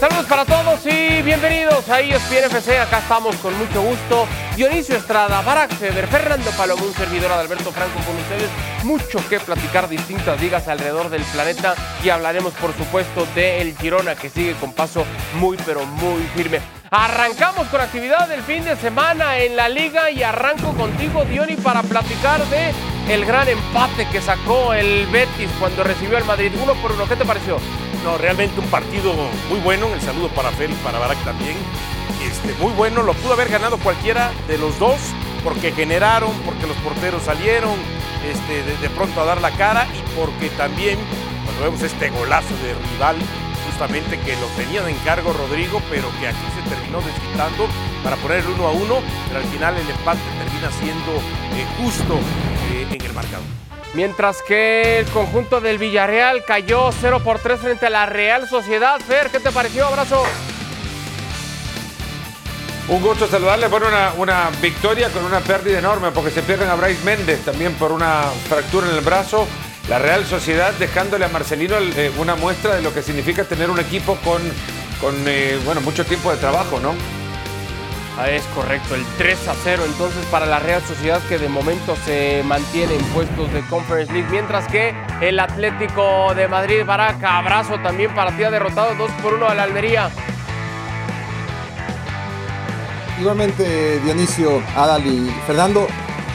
Saludos para todos y bienvenidos a ESPN FC. Acá estamos con mucho gusto. Dionisio Estrada, Barack Feber, Fernando Palomo, un servidor Alberto Franco con ustedes. Mucho que platicar, distintas ligas alrededor del planeta y hablaremos, por supuesto, de Girona que sigue con paso muy, pero muy firme. Arrancamos con actividad del fin de semana en la liga y arranco contigo, Diony, para platicar de el gran empate que sacó el Betis cuando recibió al Madrid uno por uno. ¿Qué te pareció? No, realmente un partido muy bueno. El saludo para Fel, para Barak también. Este, muy bueno, lo pudo haber ganado cualquiera de los dos, porque generaron, porque los porteros salieron este, de, de pronto a dar la cara y porque también, cuando vemos este golazo de rival, justamente que lo tenía de encargo Rodrigo, pero que aquí se terminó desquitando para poner el uno a uno, pero al final el empate termina siendo eh, justo eh, en el marcador. Mientras que el conjunto del Villarreal cayó 0 por 3 frente a la Real Sociedad. Fer, ¿qué te pareció? Abrazo. Un gusto saludarle. Bueno, una, una victoria con una pérdida enorme porque se pierden a Bryce Méndez también por una fractura en el brazo. La Real Sociedad dejándole a Marcelino eh, una muestra de lo que significa tener un equipo con, con eh, bueno, mucho tiempo de trabajo, ¿no? Ah, es correcto, el 3 a 0 entonces para la Real Sociedad que de momento se mantiene en puestos de Conference League, mientras que el Atlético de Madrid, Baraca, abrazo también para ti, ha derrotado 2 por 1 a la Almería. Igualmente Dionisio, Adal y Fernando,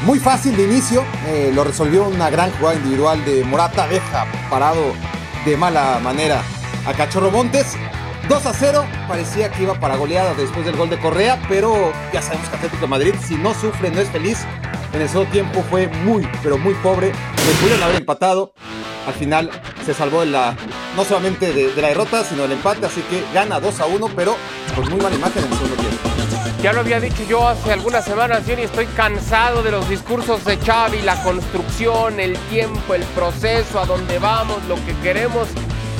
muy fácil de inicio, eh, lo resolvió una gran jugada individual de Morata, deja parado de mala manera a Cachorro Montes. 2 a 0, parecía que iba para goleada después del gol de Correa, pero ya sabemos que Atlético de Madrid, si no sufre, no es feliz. En el segundo tiempo fue muy, pero muy pobre. Le pudieron haber empatado. Al final se salvó de la, no solamente de, la derrota, sino del empate, así que gana 2 a 1, pero con muy mala imagen en el segundo tiempo. Ya lo había dicho yo hace algunas semanas, Johnny, estoy cansado de los discursos de Xavi, la construcción, el tiempo, el proceso, a dónde vamos, lo que queremos.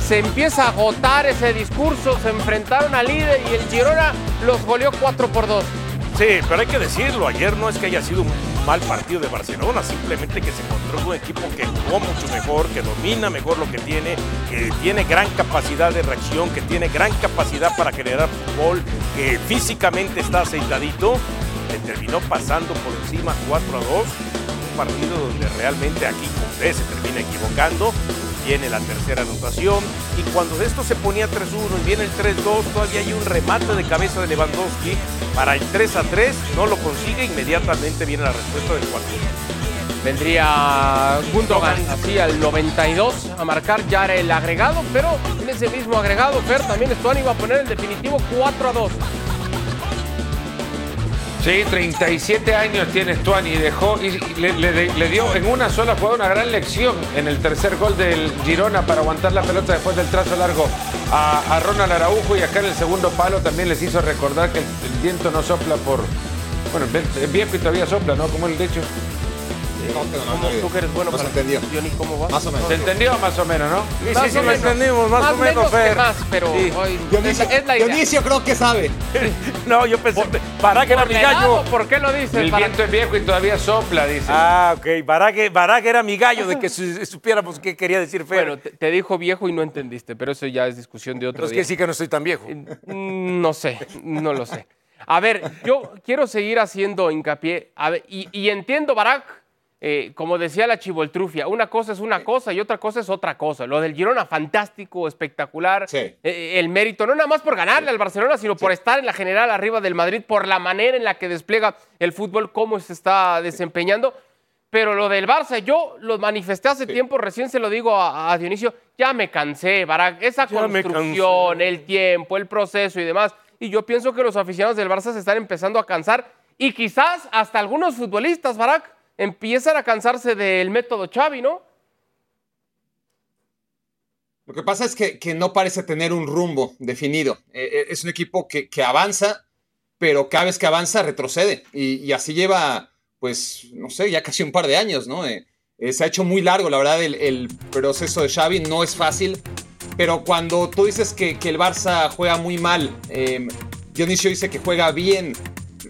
Se empieza a agotar ese discurso, se enfrentaron al líder y el Girona los goleó 4 por 2. Sí, pero hay que decirlo, ayer no es que haya sido un mal partido de Barcelona, simplemente que se encontró con un equipo que jugó mucho mejor, que domina mejor lo que tiene, que tiene gran capacidad de reacción, que tiene gran capacidad para generar fútbol, que físicamente está aceitadito, le terminó pasando por encima 4 a 2, un partido donde realmente aquí José se termina equivocando, viene la tercera anotación. Y cuando esto se ponía 3-1 y viene el 3-2, todavía hay un remate de cabeza de Lewandowski para el 3-3, no lo consigue, inmediatamente viene la respuesta del 4 Vendría Gundogan así al 92 a marcar ya el agregado, pero en ese mismo agregado, Fer, también Stuani iba a poner el definitivo 4 a 2. Sí, 37 años tiene Stuani y dejó y le, dio en una sola jugada una gran lección en el tercer gol del Girona para aguantar la pelota después del trazo largo a, a Ronald Araujo y acá en el segundo palo también les hizo recordar que el, viento no sopla por bueno, el todavía sopla, ¿no? Como el dicho. No, tengo la ¿Cómo tú que eres bueno para entendió. ¿cómo va? Más o menos. ¿Se entendió más o menos, no? Sí, Más sí, sí, o lo menos. entendimos, más, o menos, que Fer. más, pero Sí. hoy- Dionisio, es, es la idea. Dionisio creo que sabe. No, yo pensé, para que era ¿Por mi gallo. ¿Por qué lo dices? El Para- viento es viejo y todavía sopla, dice. Ah, ok. Barack, Barack era mi gallo de que su- supiéramos qué quería decir Fer. Bueno, te, te dijo viejo y no entendiste, pero eso ya es discusión de otro pero es día. que sí que no estoy tan viejo. Mm, No sé, no lo sé. A ver, yo quiero seguir haciendo hincapié. A ver, y, y entiendo, Barack, eh, como decía la Chivoltrufia, una cosa es una cosa y otra cosa es otra cosa. Lo del Girona, fantástico, espectacular. Sí. Eh, el mérito, no nada más por ganarle al Barcelona, sino por estar en la general arriba del Madrid, por la manera en la que despliega el fútbol, cómo se está desempeñando. Pero lo del Barça, yo lo manifesté hace tiempo, recién se lo digo a, a Dionisio, ya me cansé, Barack, esa Ya construcción, el tiempo, el proceso y demás. Y yo pienso que los aficionados del Barça se están empezando a cansar y quizás hasta algunos futbolistas, Barack, empiezan a cansarse del método Xavi, ¿no? Lo que pasa es que, que no parece tener un rumbo definido. Eh, eh, es un equipo que, que avanza, pero cada vez que avanza retrocede. Y, así lleva, pues, no sé, ya casi un par de años, ¿no? Eh, eh, se ha hecho muy largo, la verdad, el, el proceso de Xavi no es fácil. Pero cuando tú dices que, que el Barça juega muy mal, Dionisio dice que juega bien.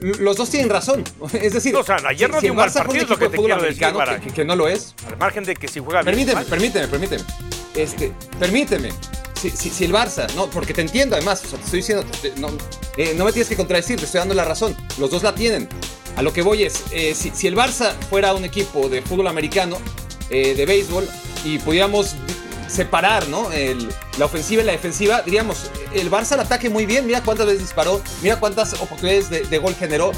Los dos tienen razón. Es decir, O sea, ayer no dio el un mal Barça partido, es lo equipo que de te quiero decir, que, no lo es. Al margen de que si juega bien. Permíteme, mal. permíteme, permíteme. Este, permíteme. si, si, el Barça, no, porque te entiendo además, o sea, te estoy diciendo, no, eh, no, me tienes que contradecir, te estoy dando la razón, los dos la tienen. A lo que voy es, eh, si, si, el Barça fuera un equipo de fútbol americano, eh, de béisbol, y pudiéramos separar ¿no? El, la ofensiva y la defensiva, diríamos, el Barça ataque muy bien, mira cuántas veces disparó, mira cuántas oportunidades de, gol generó,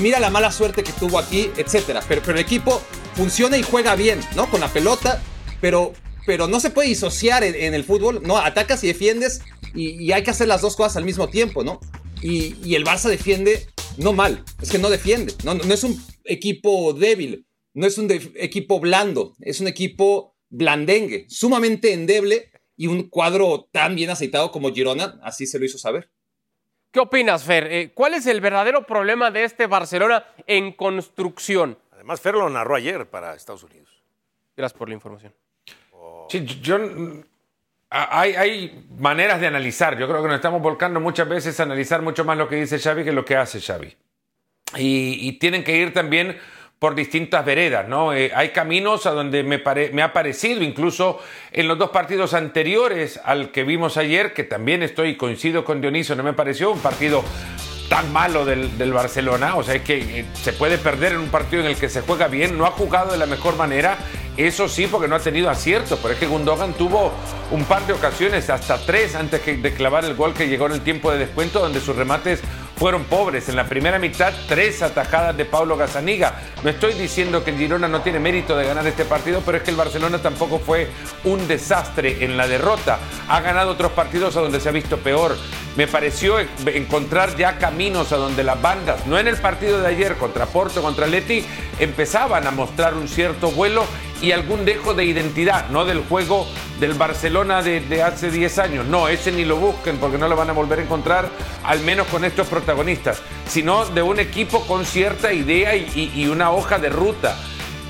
mira la mala suerte que tuvo aquí, etcétera. Pero, pero el equipo funciona y juega bien, ¿no? Con la pelota, pero pero no se puede disociar en, el fútbol, ¿no? Atacas y defiendes y, hay que hacer las dos cosas al mismo tiempo, ¿no? Y, el Barça defiende no mal, es que no defiende, no, no es un equipo débil, no es un equipo blando, es un equipo blandengue, sumamente endeble y un cuadro tan bien aceitado como Girona, así se lo hizo saber. ¿Qué opinas, Fer? Eh, ¿Cuál es el verdadero problema de este Barcelona en construcción? Además, Fer lo narró ayer para Estados Unidos. Gracias por la información. Sí, yo, hay, hay, maneras de analizar. Yo creo que nos estamos volcando muchas veces a analizar mucho más lo que dice Xavi que lo que hace Xavi. Y, tienen que ir también por distintas veredas, ¿no? Eh, hay caminos a donde me, ha parecido, incluso en los dos partidos anteriores al que vimos ayer, que también estoy, coincido con Dionisio, no me pareció un partido tan malo del, Barcelona. O sea, es que eh, se puede perder en un partido en el que se juega bien. No ha jugado de la mejor manera. Eso sí, porque no ha tenido acierto. Pero es que Gundogan tuvo un par de ocasiones, hasta tres, antes de clavar el gol que llegó en el tiempo de descuento, donde sus remates fueron pobres. En la primera mitad, tres atajadas de Pablo Gazaniga. No estoy diciendo que el Girona no tiene mérito de ganar este partido, pero es que el Barcelona tampoco fue un desastre en la derrota. Ha ganado otros partidos a donde se ha visto peor. Me pareció encontrar ya caminos a donde las bandas, no en el partido de ayer contra Porto, contra Leti, empezaban a mostrar un cierto vuelo y algún dejo de identidad, no del juego del Barcelona de, hace 10 años. No, ese ni lo busquen porque no lo van a volver a encontrar, al menos con estos protagonistas, sino de un equipo con cierta idea y, y una hoja de ruta.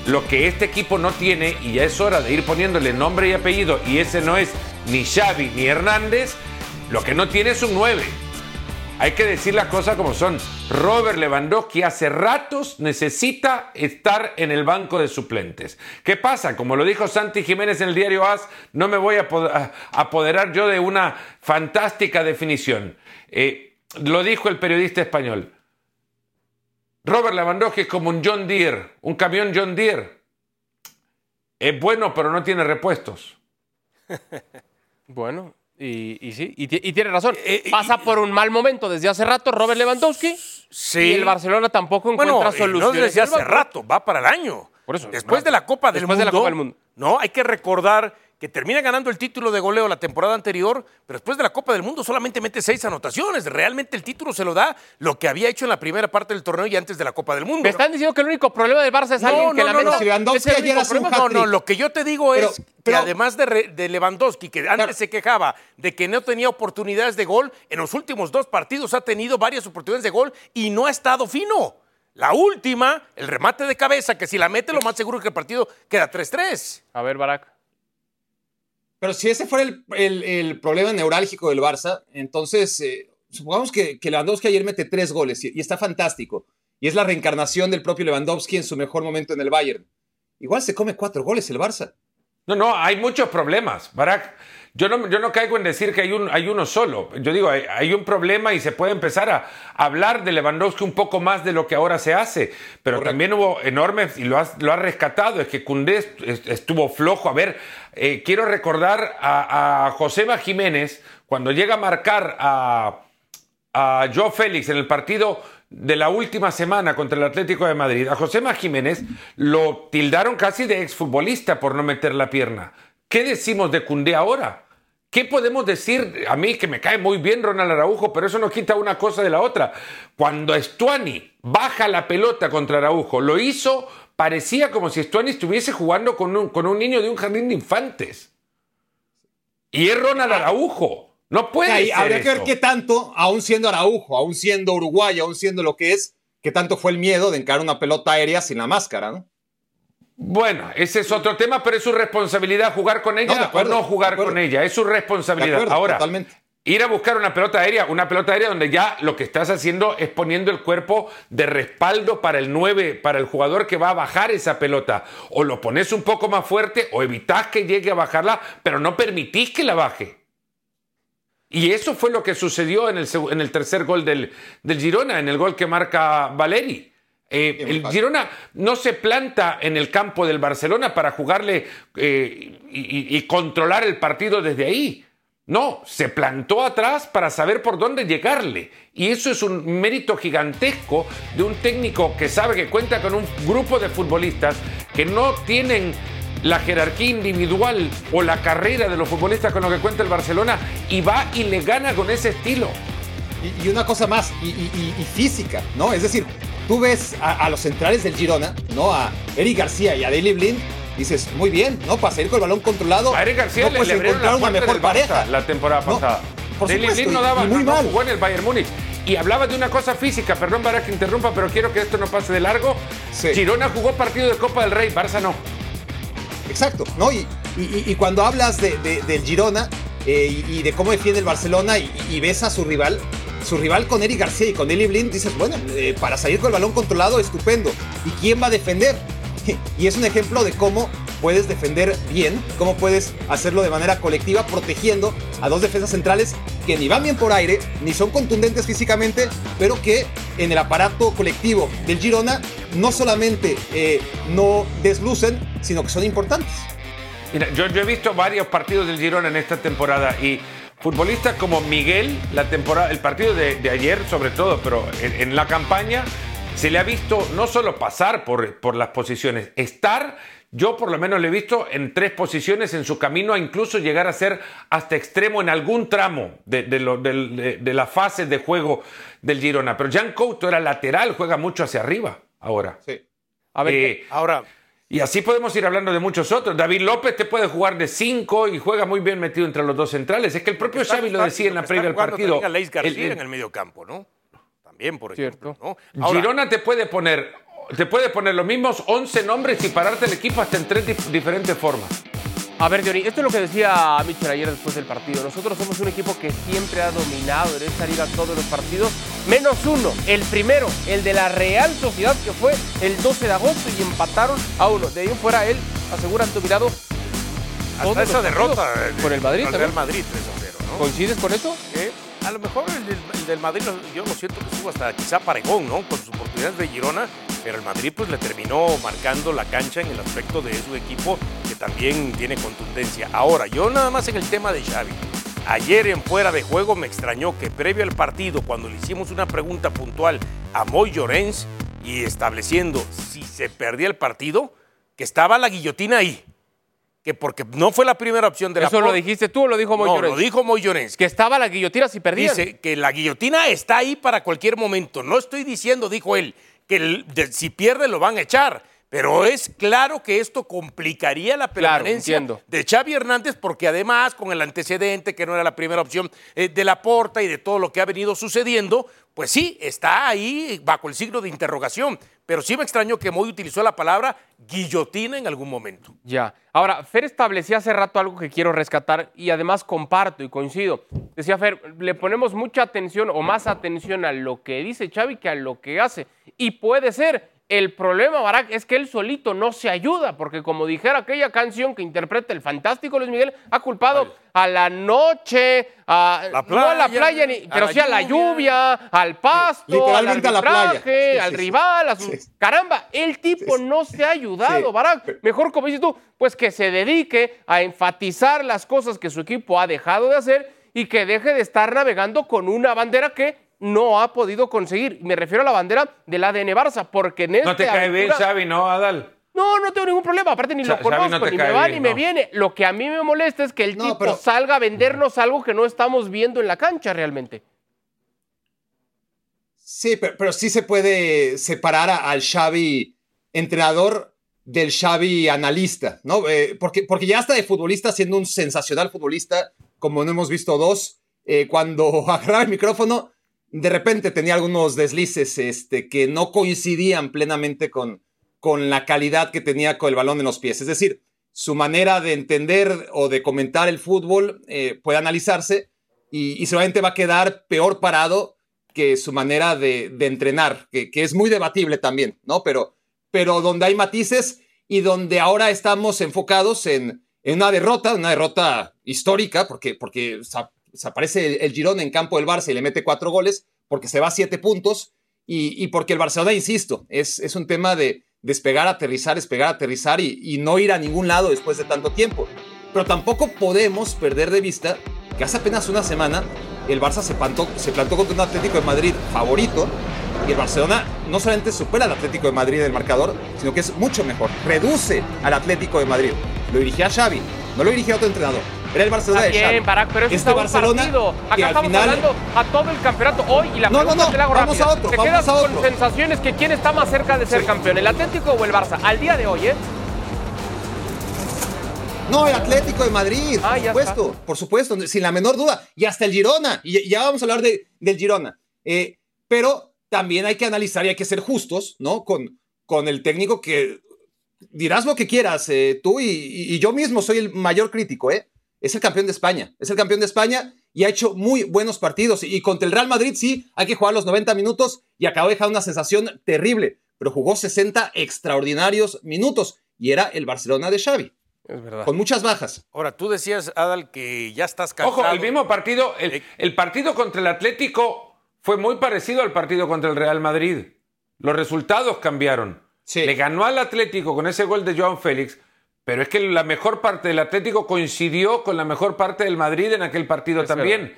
Lo que este equipo no tiene, y ya es hora de ir poniéndole nombre y apellido, y ese no es ni Xavi ni Hernández, lo que no tiene es un 9. Hay que decir las cosas como son. Robert Lewandowski hace ratos necesita estar en el banco de suplentes. ¿Qué pasa? Como lo dijo Santi Jiménez en el diario AS, no me voy a apoderar yo de una fantástica definición. Eh, lo dijo el periodista español. Robert Lewandowski es como un John Deere, un camión John Deere. Es bueno, pero no tiene repuestos. bueno, y, sí, y, tiene razón. Eh, eh, Pasa por un mal momento desde hace rato Robert Lewandowski. Sí. Y el Barcelona tampoco encuentra bueno, soluciones. No desde hace rato, va para el año. Por eso. Después de la Copa del Después De la Copa del Mundo. No, hay que recordar que termina ganando el título de goleo la temporada anterior, pero después de la Copa del Mundo solamente mete seis anotaciones. Realmente el título se lo da lo que había hecho en la primera parte del torneo y antes de la Copa del Mundo. Me están diciendo que el único problema del Barça es alguien que la no, no, no, lo que yo te digo es que además de, Lewandowski, que antes se quejaba de que no tenía oportunidades de gol, en los últimos dos partidos ha tenido varias oportunidades de gol y no ha estado fino. La última, el remate de cabeza, que si la mete, lo más seguro es que el partido queda 3-3. A ver, Barak. Pero si ese fuera el, problema neurálgico del Barça, entonces eh, supongamos que, que, Lewandowski ayer mete tres goles y, está fantástico. Y es la reencarnación del propio Lewandowski en su mejor momento en el Bayern. Igual se come cuatro goles el Barça. No, no, hay muchos problemas. Barak, yo no, yo no caigo en decir que hay, un, hay uno solo. Yo digo, hay, un problema y se puede empezar a hablar de Lewandowski un poco más de lo que ahora se hace. Pero también hubo enormes, y lo ha lo rescatado, es que Cundé estuvo flojo. A ver, eh, quiero recordar a, a Josema Jiménez cuando llega a marcar a, a Joe Félix en el partido de la última semana contra el Atlético de Madrid, a Josema Jiménez lo tildaron casi de exfutbolista por no meter la pierna. ¿Qué decimos de Cundé ahora? ¿Qué podemos decir? A mí que me cae muy bien Ronald Araujo, pero eso no quita una cosa de la otra. Cuando Estuani baja la pelota contra Araujo, lo hizo, parecía como si Estuani estuviese jugando con un, con un niño de un jardín de infantes. Y es Ronald Araujo. No puede ser Habría que ver qué tanto, aún siendo Araujo, aún siendo Uruguay, aún siendo lo que es, qué tanto fue el miedo de encarar una pelota aérea sin la máscara, ¿no? Bueno, ese es otro tema, pero es su responsabilidad jugar con ella o no jugar con ella. Es su responsabilidad. Ahora, ir a buscar una pelota aérea, una pelota aérea donde ya lo que estás haciendo es poniendo el cuerpo de respaldo para el 9, para el jugador que va a bajar esa pelota. O lo pones un poco más fuerte o evitas que llegue a bajarla, pero no permitís que la baje. Y eso fue lo que sucedió en el, en el tercer gol del, del, Girona, en el gol que marca Valeri. Eh, el Girona no se planta en el campo del Barcelona para jugarle eh, y, y, controlar el partido desde ahí. No, se plantó atrás para saber por dónde llegarle. Y eso es un mérito gigantesco de un técnico que sabe que cuenta con un grupo de futbolistas que no tienen la jerarquía individual o la carrera de los futbolistas con lo que cuenta el Barcelona y va y le gana con ese estilo. Y, una cosa más, y, física, ¿no? Es decir, tú ves a, los centrales del Girona, ¿no? A Eric García y a Daily Blind, dices, muy bien, ¿no? Para salir con el balón controlado. A Eric García no le, encontrar una mejor pareja. La temporada pasada. No, Daily Blind no daba muy mal. jugó en el Bayern Múnich. Y hablaba de una cosa física, perdón para que interrumpa, pero quiero que esto no pase de largo. Girona jugó partido de Copa del Rey, Barça no. Exacto, ¿no? Y, y, cuando hablas de, del Girona eh, y, de cómo defiende el Barcelona y, ves a su rival, su rival con Eric García y con Eli Blind, dices, bueno, eh, para salir con el balón controlado, estupendo. ¿Y quién va a defender? y es un ejemplo de cómo puedes defender bien, cómo puedes hacerlo de manera colectiva, protegiendo a dos defensas centrales que ni van bien por aire, ni son contundentes físicamente, pero que en el aparato colectivo del Girona no solamente eh, no deslucen, sino que son importantes. Mira, yo, he visto varios partidos del Girona en esta temporada y futbolistas como Miguel, la temporada, el partido de, ayer sobre todo, pero en la campaña se le ha visto no solo pasar por, por las posiciones, estar, yo por lo menos le he visto en tres posiciones en su camino a incluso llegar a ser hasta extremo en algún tramo de, de, la fase de juego del Girona. Pero Jan Couto era lateral, juega mucho hacia arriba ahora. Sí. A ver, eh, ahora... Y así podemos ir hablando de muchos otros. David López te puede jugar de cinco y juega muy bien metido entre los dos centrales. Es que el propio Xavi lo decía en la previa del partido. en el medio campo, ¿no? Por Cierto. Girona te puede poner, te puede poner los mismos 11 nombres y pararte el equipo hasta en tres diferentes formas. A ver, Diony, esto es lo que decía Michel ayer después del partido. Nosotros somos un equipo que siempre ha dominado en esta liga todos los partidos, menos uno, el primero, el de la Real Sociedad, que fue el 12 de agosto y empataron a uno. De ahí en fuera, él asegura tu mirado hasta esa derrota con el Madrid. Real Madrid 3 0, ¿no? ¿Coincides con eso? ¿Eh? A lo mejor el del, Madrid, yo lo siento que estuvo hasta quizá parejón, ¿no? Con sus oportunidades de Girona, pero el Madrid pues le terminó marcando la cancha en el aspecto de su equipo que también tiene contundencia. Ahora, yo nada más en el tema de Xavi. Ayer en fuera de juego me extrañó que previo al partido, cuando le hicimos una pregunta puntual a Moy Llorens y estableciendo si se perdía el partido, que estaba la guillotina ahí que porque no fue la primera opción de la ¿Eso lo dijiste tú o lo dijo Moy No, lo dijo Moy Llorens. Que estaba la guillotina si perdían. Dice que la guillotina está ahí para cualquier momento. No estoy diciendo, dijo él, que si pierde lo van a echar. Pero es claro que esto complicaría la permanencia de Xavi Hernández porque además con el antecedente que no era la primera opción eh, de la porta y de todo lo que ha venido sucediendo, pues sí, está ahí bajo el signo de interrogación. Pero sí me extrañó que Moy utilizó la palabra guillotina en algún momento. Ya. Ahora, Fer establecía hace rato algo que quiero rescatar y además comparto y coincido. Decía Fer, le ponemos mucha atención o más atención a lo que dice Xavi que a lo que hace. Y puede ser, el problema, Barak, es que él solito no se ayuda, porque como dijera aquella canción que interpreta el fantástico Luis Miguel, ha culpado a la noche, a, no a la playa, pero sí a la lluvia, al pasto, al arbitraje, al rival, a su... Caramba, el tipo no se ha ayudado, Barak. Mejor, como dices tú, pues que se dedique a enfatizar las cosas que su equipo ha dejado de hacer y que deje de estar navegando con una bandera que no ha podido conseguir. Me refiero a la bandera del ADN Barça, porque en No te cae bien Xavi, ¿no, Adal? No, no tengo ningún problema. Aparte, ni lo conozco, ni me va ni me viene. Lo que a mí me molesta es que el tipo salga a vendernos algo que no estamos viendo en la cancha realmente. Sí, pero, sí se puede separar al Xavi entrenador del Xavi analista, ¿no? Eh, porque, porque ya está de futbolista siendo un sensacional futbolista, como no hemos visto dos. Eh, cuando agarraba el micrófono, de repente tenía algunos deslices este, que no coincidían plenamente con, con la calidad que tenía con el balón en los pies. Es decir, su manera de entender o de comentar el fútbol eh, puede analizarse y, seguramente va a quedar peor parado que su manera de, entrenar, que, es muy debatible también, ¿no? Pero, pero donde hay matices y donde ahora estamos enfocados en, en una derrota, una derrota histórica, porque, porque aparece el, Girona en campo del Barça y le mete cuatro goles porque se va a siete puntos y, y porque el Barcelona, insisto, es, es un tema de despegar, aterrizar, despegar, aterrizar y, y no ir a ningún lado después de tanto tiempo. Pero tampoco podemos perder de vista que hace apenas una semana el Barça se plantó, se plantó contra un Atlético de Madrid favorito y el Barcelona no solamente supera al Atlético de Madrid en el marcador, sino que es mucho mejor. Reduce al Atlético de Madrid. Lo dirigía Xavi, no lo dirigía otro entrenador. Era el Barcelona Está de Xavi. bien, Barak, pero este Barcelona partido. Acá estamos final hablando a todo el campeonato hoy y la No, no, pregunta no, te la hago vamos rápida. a otro, ¿Te vamos quedas a con otro. sensaciones que quién está más cerca de ser Sí. campeón, el Atlético o el Barça? Al día de hoy, ¿eh? No, el Atlético de Madrid, Ah, por supuesto, por supuesto, sin la menor duda. Y hasta el Girona, y ya vamos a hablar de, del Girona. Eh, pero también hay que analizar y hay que ser justos, ¿no? Con, con el técnico que dirás lo que quieras, eh, tú y yo mismo soy el mayor crítico, ¿eh? Es el campeón de España, es el campeón de España y ha hecho muy buenos partidos. Y contra el Real Madrid sí, hay que jugar los 90 minutos y acabó de dejar una sensación terrible, pero jugó 60 extraordinarios minutos y era el Barcelona de Xavi Es verdad. con muchas bajas. Ahora, tú decías, Adal, que ya estás cansado. Ojo, el mismo partido, el, Eh, el partido contra el Atlético fue muy parecido al partido contra el Real Madrid. Los resultados cambiaron. Sí. Le ganó al Atlético con ese gol de Joan Félix, pero es que la mejor parte del Atlético coincidió con la mejor parte del Madrid en aquel partido Es también.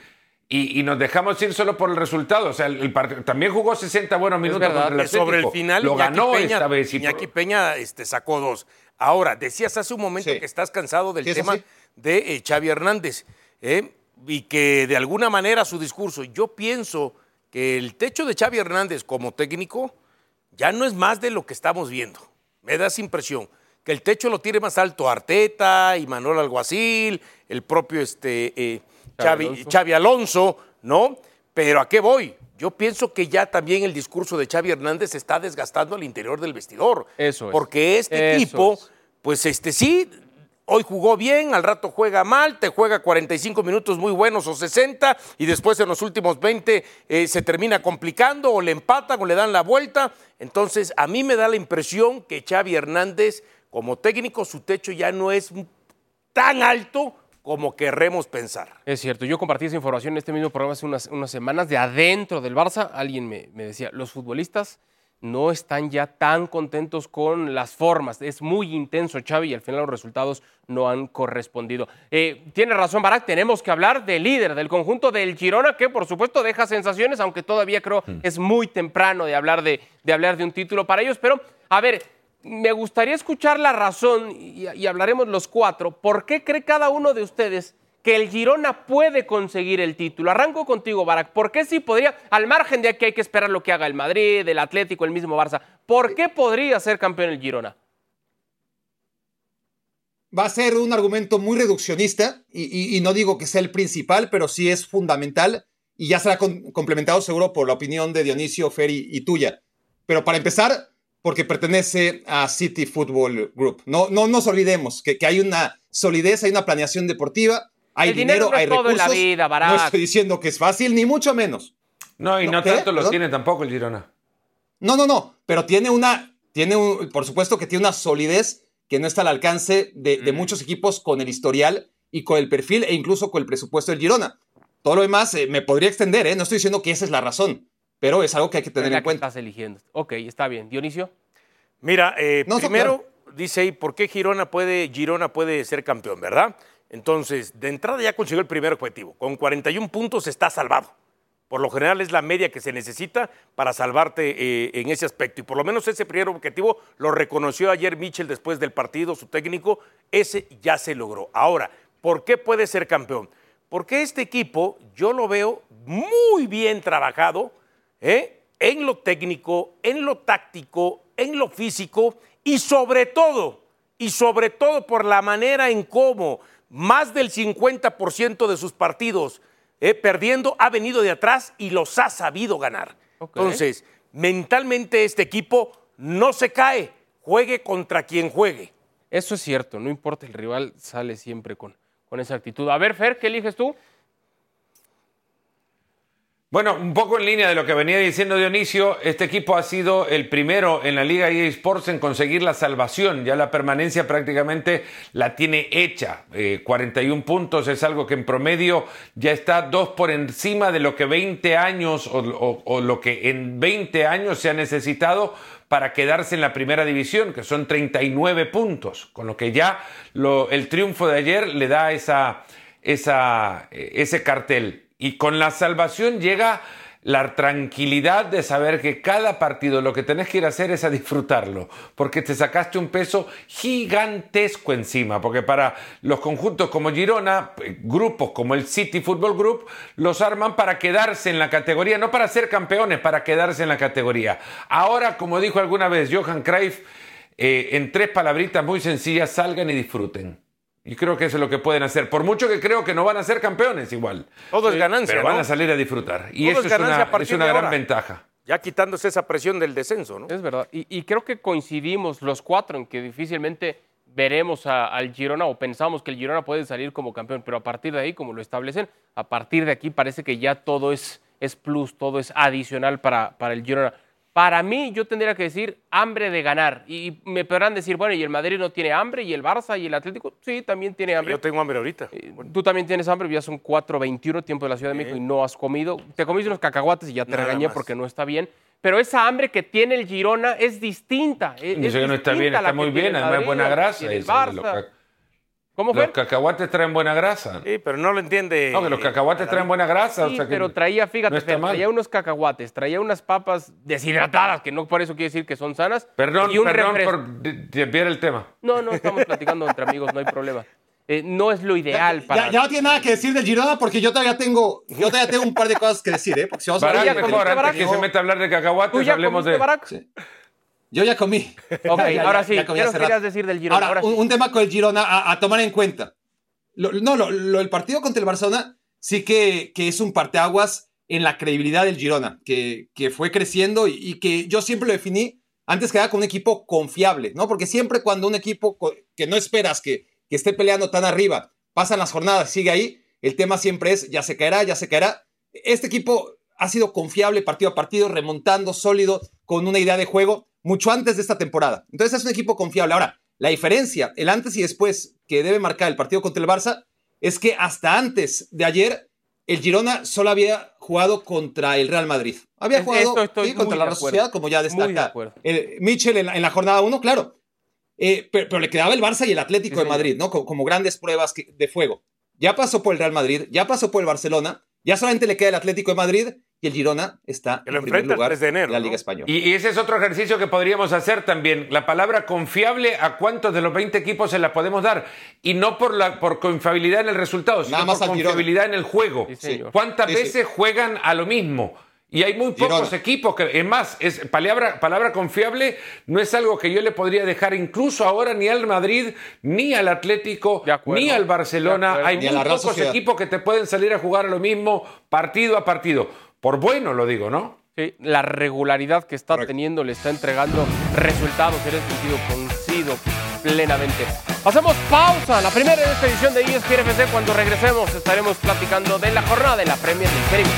Y, y nos dejamos ir solo por el resultado. O sea, el, también jugó 60 buenos minutos verdad. contra el sobre el final Lo Iñaki ganó Peña, esta vez. y Iñaki Peña este, sacó dos. Ahora, decías hace un momento Sí. que estás cansado del tema así. de eh, Xavi Hernández ¿eh? y que de alguna manera su discurso, yo pienso que el techo de Xavi Hernández como técnico ya no es más de lo que estamos viendo. Me da esa impresión. Que el techo lo tiene más alto Arteta y Manuel Alguacil, el propio este, eh, Xavi Alonso. Xavi Alonso, ¿no? Pero ¿a qué voy? Yo pienso que ya también el discurso de Xavi Hernández se está desgastando al interior del vestidor. Eso es. Porque este Eso equipo, es. pues este sí, hoy jugó bien, al rato juega mal, te juega 45 minutos muy buenos o 60 y después en los últimos 20 eh, se termina complicando o le empatan o le dan la vuelta. Entonces, a mí me da la impresión que Xavi Hernández, como técnico, su techo ya no es tan alto como querremos pensar. Es cierto, yo compartí esa información en este mismo programa hace unas, unas semanas de adentro del Barça. Alguien me, me decía, los futbolistas no están ya tan contentos con las formas. Es muy intenso Xavi y al final los resultados no han correspondido. Eh, tiene razón Barak, tenemos que hablar del líder del conjunto del Girona, que por supuesto deja sensaciones, aunque todavía creo es muy temprano de hablar de, de hablar de un título para ellos. Pero, a ver, me gustaría escuchar la razón, y, hablaremos los cuatro, ¿por qué cree cada uno de ustedes que el Girona puede conseguir el título? Arranco contigo, Barak. ¿Por qué sí podría, al margen de que hay que esperar lo que haga el Madrid, el Atlético, el mismo Barça, ¿por qué podría ser campeón el Girona? Va a ser un argumento muy reduccionista y, no digo que sea el principal, pero sí es fundamental y ya será complementado seguro por la opinión de Dionisio, Ferry y tuya. Pero para empezar, porque pertenece a City Football Group. No, no nos olvidemos que, que hay una solidez, hay una planeación deportiva, hay El dinero dinero, no es hay todo en la recursos. vida, Barak. no estoy diciendo que es fácil, ni mucho menos. No, y No, tanto lo ¿Perdón? tiene tampoco el Girona. No, no, no, pero tiene una, tiene un, por supuesto que tiene una solidez que no está al alcance de, de muchos equipos con el historial y con el perfil e incluso con el presupuesto del Girona. Todo lo demás eh, me podría extender, ¿eh? no estoy diciendo que esa es la razón, pero es algo que hay que tener en que cuenta. estás eligiendo. Ok, está bien. Dionisio. Mira, eh, No, primero dice ahí, ¿por qué Girona puede, Girona puede ser campeón, verdad? Entonces, de entrada ya consiguió el primer objetivo. Con 41 puntos está salvado. Por lo general es la media que se necesita para salvarte eh, en ese aspecto. Y por lo menos ese primer objetivo lo reconoció ayer Mitchell después del partido, su técnico. Ese ya se logró. Ahora, ¿por qué puede ser campeón? Porque este equipo yo lo veo muy bien trabajado ¿eh? en lo técnico, en lo táctico, en lo físico y sobre todo, y sobre todo por la manera en cómo más del 50% de sus partidos eh, perdiendo ha venido de atrás y los ha sabido ganar. Entonces, mentalmente este equipo no se cae, juegue contra quien juegue. Eso es cierto, no importa el rival, sale siempre con, con esa actitud. A ver, Fer, ¿qué eliges tú? Bueno, un poco en línea de lo que venía diciendo Dionisio, este equipo ha sido el primero en la Liga EA Sports en conseguir la salvación. Ya la permanencia prácticamente la tiene hecha. 41 eh, puntos es algo que en promedio ya está dos por encima de lo que 20 años o, lo que en 20 años se ha necesitado para quedarse en la primera división, que son 39 puntos. Con lo que ya el triunfo de ayer le da esa, esa, ese cartel. Y con la salvación llega la tranquilidad de saber que cada partido lo que tenés que ir a hacer es a disfrutarlo, porque te sacaste un peso gigantesco encima, porque para los conjuntos como Girona, grupos como el City Football Group, los arman para quedarse en la categoría, no para ser campeones, para quedarse en la categoría. Ahora, como dijo alguna vez Johan Cruyff, eh, en tres palabritas muy sencillas, salgan y disfruten. Y creo que eso es lo que pueden hacer. Por mucho que creo que no van a ser campeones igual. Todo es ganancia. Pero van a salir a disfrutar. Y eso es, una, es una gran ventaja. Ya quitándose esa presión del descenso, ¿no? Es verdad. Y, creo que coincidimos los cuatro en que difícilmente veremos al Girona o pensamos que el Girona puede salir como campeón. Pero a partir de ahí, como lo establecen, a partir de aquí parece que ya todo es, es plus, todo es adicional para, para el Girona. Para mí, yo tendría que decir hambre de ganar. Y me podrán decir, bueno, ¿y el Madrid no tiene hambre? ¿Y el Barça y el Atlético? Sí, también tiene hambre. Yo tengo hambre ahorita. Eh, tú también tienes hambre, ya son 4.21 tiempo de la Ciudad de México y no has comido. Te comiste unos cacahuates y ya te regañé porque no está bien. Pero esa hambre que tiene el Girona es distinta. Es, que no está bien, está muy bien, además es buena grasa. El Barça. ¿Cómo fue? Los cacahuates traen buena grasa. Sí, pero no lo entiende. No, que los cacahuates traen buena grasa. Sí, pero traía, fíjate, traía unos cacahuates, traía unas papas deshidratadas, que no por eso quiere decir que son sanas. Perdón, y un perdón por desviar el tema. No, no, estamos platicando entre amigos, no hay problema. Eh, no es lo ideal para. Ya, no tiene nada que decir del Girona porque yo todavía tengo, yo todavía tengo un par de cosas que decir, ¿eh? Porque si vamos a hablar de que se meta a hablar de cacahuates, hablemos de. Sí. Yo ya comí. Ok, ahora sí, ¿qué querías decir del Girona? Ahora, un, tema con el Girona a tomar en cuenta no, lo, el partido contra el Barcelona sí que, que, es un parteaguas en la credibilidad del Girona, que, que fue creciendo y, que yo siempre lo definí antes que nada con un equipo confiable, ¿no? Porque siempre cuando un equipo que no esperas que, que esté peleando tan arriba, pasan las jornadas, sigue ahí, el tema siempre es, ya se caerá, ya se caerá. Este equipo ha sido confiable partido a partido, remontando sólido, con una idea de juego, mucho antes de esta temporada. Entonces es un equipo confiable. Ahora, la diferencia, el antes y después que debe marcar el partido contra el Barça, es que hasta antes de ayer, el Girona solo había jugado contra el Real Madrid. Había jugado contra la Real Sociedad, como ya destaca el Mitchell en la, jornada 1, claro. Eh, pero, le quedaba el Barça y el Atlético de Madrid, ¿no? Como, grandes pruebas de fuego. Ya pasó por el Real Madrid, ya pasó por el Barcelona, ya solamente le queda el Atlético de Madrid y el Girona está en primer lugar de enero, la Liga Española. Y, ese es otro ejercicio que podríamos hacer también. La palabra confiable, ¿a cuántos de los 20 equipos se la podemos dar? Y no por, la, por confiabilidad en el resultado, sino por confiabilidad en el juego. ¿Cuántas veces juegan a lo mismo? Y hay muy pocos equipos que, es más, es palabra, palabra confiable no es algo que yo le podría dejar incluso ahora ni al Madrid, ni al Atlético, ni al Barcelona. Hay muy pocos equipos que te pueden salir a jugar a lo mismo partido a partido. Por bueno lo digo, ¿no? Sí, la regularidad que está teniendo le está entregando resultados en ese sentido, coincido plenamente. Hacemos pausa, la primera de esta edición de ESPN FC. Cuando regresemos estaremos platicando de la jornada de la Premier League.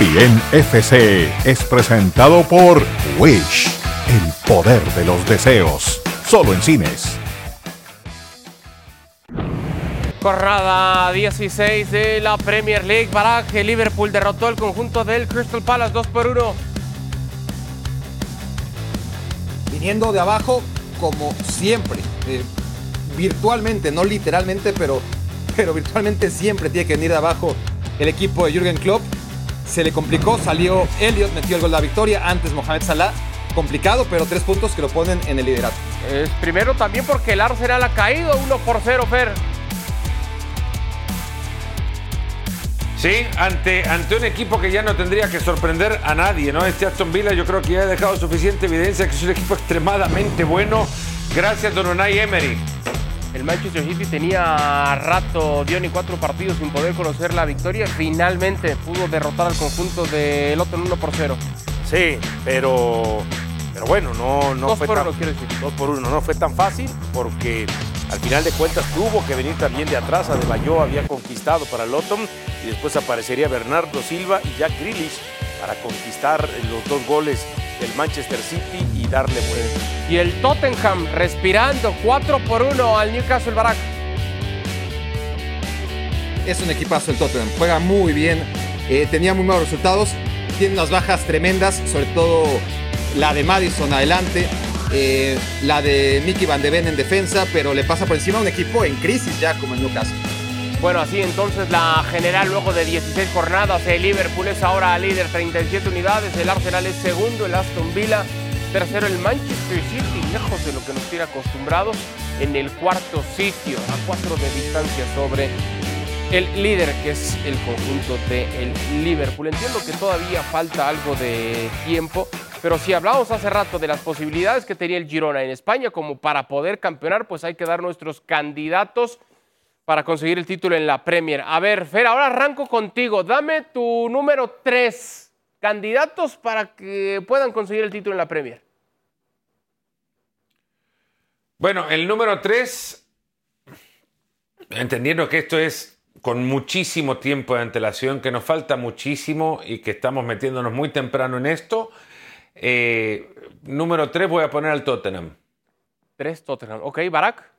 Bien FC es presentado por Wish el poder de los deseos. Solo en cines. Jornada 16 de la Premier League. Baraje, Liverpool derrotó al conjunto del Crystal Palace 2 por 1. Viniendo de abajo, como siempre. Eh, virtualmente, no literalmente, pero, pero virtualmente siempre tiene que venir de abajo el equipo de Jürgen Klopp. Se le complicó, salió Elliot, metió el gol de la victoria, antes Mohamed Salah complicado, pero tres puntos que lo ponen en el liderato. Es primero también porque el Arsenal ha caído 1 por 0, Fer. Sí, ante, ante un equipo que ya no tendría que sorprender a nadie, ¿no? Este Aston Villa yo creo que ya ha dejado suficiente evidencia que es un equipo extremadamente bueno. Gracias, Don Unai Emery. El Manchester City tenía rato, dio ni cuatro partidos sin poder conocer la victoria. Finalmente pudo derrotar al conjunto del Otto 1 por 0. Sí, pero Pero bueno, no, no Dos fue por tan, uno, quiero decir. dos por uno, no fue tan fácil porque al final de cuentas tuvo que venir también de atrás. Adebayo había conquistado para Lottom y después aparecería Bernardo Silva y Jack Grealish para conquistar los dos goles del Manchester City y darle vuelta. Y el Tottenham respirando 4 por 1 al Newcastle Barak. Es un equipazo el Tottenham, juega muy bien, eh, tenía muy malos resultados, tiene unas bajas tremendas, sobre todo la de Madison adelante, eh, la de Mickey Van de Ven en defensa, pero le pasa por encima a un equipo en crisis ya como el Newcastle. Bueno, así entonces la general luego de 16 jornadas, el Liverpool es ahora líder 37 unidades, el Arsenal es segundo, el Aston Villa tercero, el Manchester City lejos de lo que nos tiene acostumbrados en el cuarto sitio, a cuatro de distancia sobre el líder que es el conjunto del Liverpool. Entiendo que todavía falta algo de tiempo, pero si hablamos hace rato de las posibilidades que tenía el Girona en España como para poder campeonar, pues hay que dar nuestros candidatos para conseguir el título en la Premier. A ver, Fer, ahora arranco contigo. Dame tu número 3. Candidatos para que puedan conseguir el título en la Premier. Bueno, el número 3, entendiendo que esto es con muchísimo tiempo de antelación, que nos falta muchísimo y que estamos metiéndonos muy temprano en esto, eh, número 3 voy a poner al Tottenham. 3 Tottenham. Ok, Barak.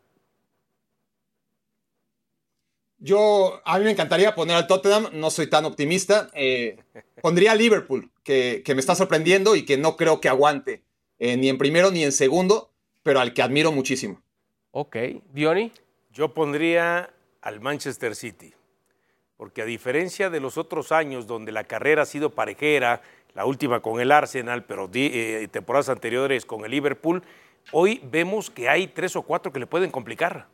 Yo, a mí me encantaría poner al Tottenham, no soy tan optimista. eh, pondría a Liverpool, que, que me está sorprendiendo y que no creo que aguante eh, ni en primero ni en segundo, pero al que admiro muchísimo. Ok. Diony. Yo pondría al Manchester City, porque a diferencia de los otros años donde la carrera ha sido parejera, la última con el Arsenal, pero eh, temporadas anteriores con el Liverpool, hoy vemos que hay tres o cuatro que le pueden complicar.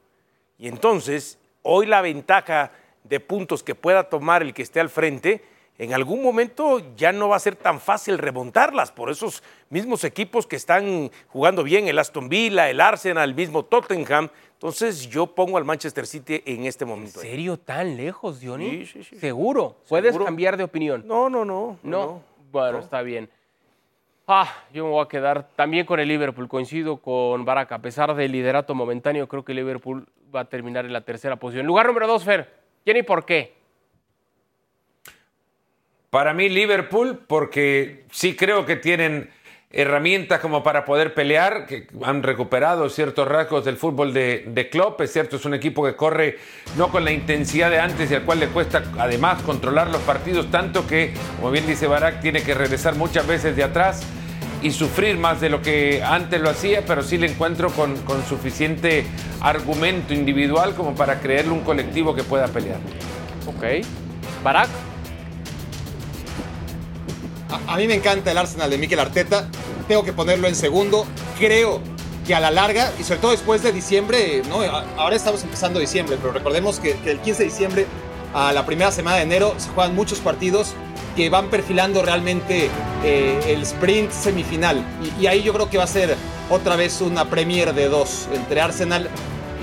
Y entonces, hoy la ventaja de puntos que pueda tomar el que esté al frente, en algún momento ya no va a ser tan fácil remontarlas por esos mismos equipos que están jugando bien, el Aston Villa, el Arsenal, el mismo Tottenham. Entonces yo pongo al Manchester City en este ¿En momento. ahí. serio tan lejos, Diony? Sí, sí, sí. ¿Seguro? ¿Puedes Seguro. cambiar de opinión? No, no, no. No. Bueno, está bien. Ah, yo me voy a quedar también con el Liverpool. Coincido con Baraka. A pesar del liderato momentáneo, creo que el Liverpool va a terminar en la tercera posición. Lugar número dos, Fer. ¿Quién y por qué? Para mí Liverpool, porque sí creo que tienen herramientas como para poder pelear, que han recuperado ciertos rasgos del fútbol de, de Klopp, es cierto, es un equipo que corre no con la intensidad de antes y al cual le cuesta además controlar los partidos tanto que, como bien dice Barak, tiene que regresar muchas veces de atrás y sufrir más de lo que antes lo hacía, pero sí le encuentro con, con suficiente argumento individual como para creerle un colectivo que pueda pelear. Ok. Barak. A, mí me encanta el Arsenal de Mikel Arteta. Tengo que ponerlo en segundo. Creo que a la larga, y sobre todo después de diciembre, ¿no? Ahora estamos empezando diciembre, pero recordemos que, que el 15 de diciembre a la primera semana de enero se juegan muchos partidos que van perfilando realmente eh, el sprint semifinal. Y, ahí yo creo que va a ser otra vez una premier de dos entre Arsenal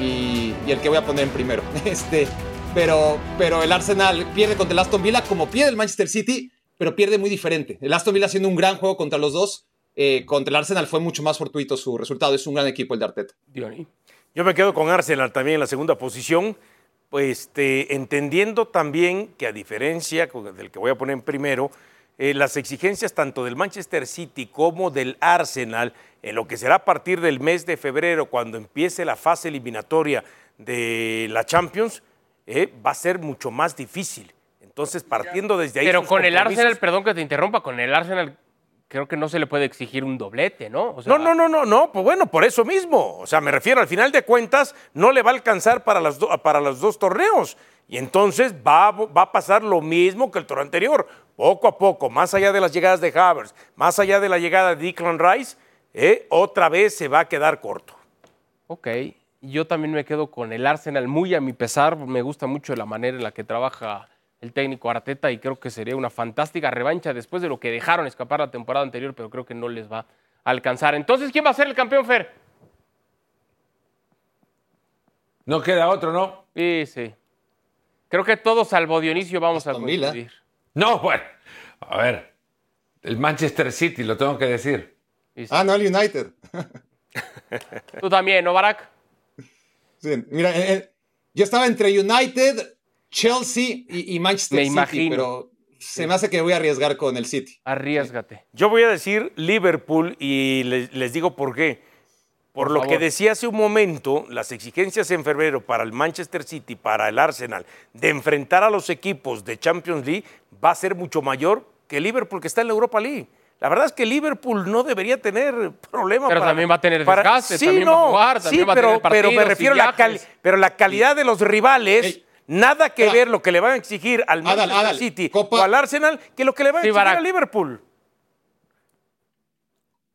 y, y el que voy a poner en primero. Este, pero, pero el Arsenal pierde contra el Aston Villa como pierde el Manchester City, pero pierde muy diferente. El Aston Villa haciendo un gran juego contra los dos. eh, contra el Arsenal fue mucho más fortuito su resultado. Es un gran equipo el de Arteta. Yo me quedo con Arsenal también en la segunda posición, pues entendiendo también que a diferencia del que voy a poner en primero, eh, las exigencias tanto del Manchester City como del Arsenal, en lo que será a partir del mes de febrero, cuando empiece la fase eliminatoria de la Champions, eh, va a ser mucho más difícil. Entonces, partiendo desde ahí... Pero con el Arsenal, perdón que te interrumpa, con el Arsenal creo que no se le puede exigir un doblete, ¿no? O sea, No, no, no, no, no, pues bueno, por eso mismo. O sea, me refiero, al final de cuentas, no le va a alcanzar para, las do- para los dos torneos. Y entonces va, a- va a pasar lo mismo que el torneo anterior. Poco a poco, más allá de las llegadas de Havers, más allá de la llegada de Declan Rice, eh, otra vez se va a quedar corto. Ok, yo también me quedo con el Arsenal muy a mi pesar. Me gusta mucho la manera en la que trabaja el técnico Arteta y creo que sería una fantástica revancha después de lo que dejaron escapar la temporada anterior, pero creo que no les va a alcanzar. Entonces, ¿quién va a ser el campeón, Fer? No queda otro, ¿no? Sí, sí. Creo que todos, salvo Dionisio, vamos a Aston Villa. coincidir. No, bueno. A ver, el Manchester City, lo tengo que decir. Sí. Ah, no, el United. Tú también, ¿no, Barack? Sí, mira, eh, eh, yo estaba entre United, Chelsea y, y Manchester Me City, imagino. pero se me hace que voy a arriesgar con el City. Arriesgate. Yo voy a decir Liverpool y les, les digo por qué. Por, Por lo favor. que decía hace un momento, las exigencias en febrero para el Manchester City, para el Arsenal, de enfrentar a los equipos de Champions League, va a ser mucho mayor que Liverpool que está en la Europa League. La verdad es que Liverpool no debería tener problema. Pero para- también va a tener para- desgaste, sí, también va a no, jugar, sí, también va a pero, pero me refiero a la, pero la calidad de los rivales. Nada que Ahora- ver lo que le van a exigir al Manchester Adal, City Copa- o al Arsenal que lo que le van a Sí, exigir Barak. a Liverpool.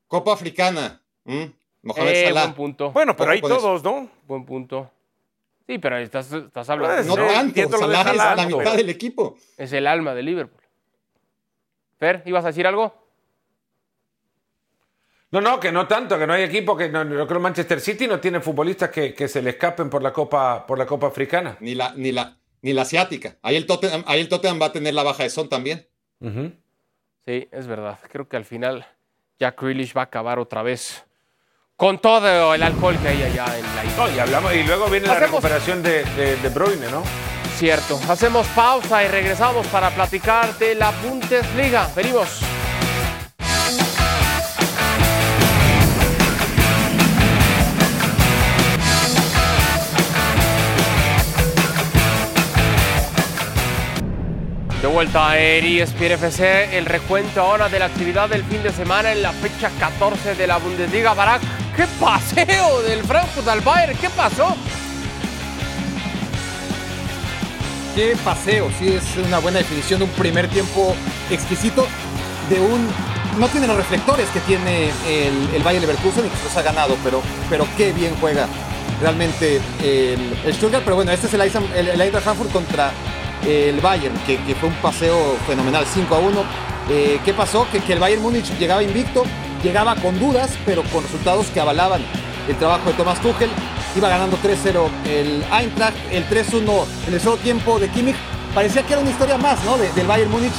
Copa Africana. Mohamed Eh, Salah. buen punto. Bueno, pero eso. todos, ¿no? Buen punto. Sí, pero estás, estás hablando. Pues, No Sí, tanto, Salah es la no, mitad pero- del equipo. Es el alma de Liverpool. Fer, ¿ibas a decir algo? No, no, que no tanto, que no hay equipo que no, yo creo Manchester City no tiene futbolistas que, que se le escapen por la Copa, por la Copa Africana. Ni la, ni la, ni la asiática. Ahí el, Tottenham, ahí el Tottenham va a tener la baja de Son también. Sí, es verdad. Creo que al final Jack Grealish va a acabar otra vez con todo el alcohol que hay allá en la isla. No, y, hablamos, y luego viene la recuperación de, de, de Bruyne, ¿no? Cierto. Hacemos pausa y regresamos para platicar de la Bundesliga. Venimos. De vuelta a ESPN FC, el recuento ahora de la actividad del fin de semana en la fecha 14 de la Bundesliga. Barak, ¡qué paseo del Frankfurt al Bayern! ¿Qué pasó? Qué paseo, sí, es una buena definición, un primer tiempo exquisito de un... No tiene los reflectores que tiene el, el Bayer Leverkusen y que los ha ganado, pero, pero qué bien juega realmente el, el Stuttgart. Pero bueno, este es el, el, el Frankfurt contra el Bayern, que, fue un paseo fenomenal, 5 a 1. Eh, ¿Qué pasó? Que, el Bayern Múnich llegaba invicto, llegaba con dudas, pero con resultados que avalaban el trabajo de Thomas Tuchel. Iba ganando 3-0 el Eintracht, el 3-1 en el solo tiempo de Kimmich. Parecía que era una historia más, ¿no? De- del Bayern Múnich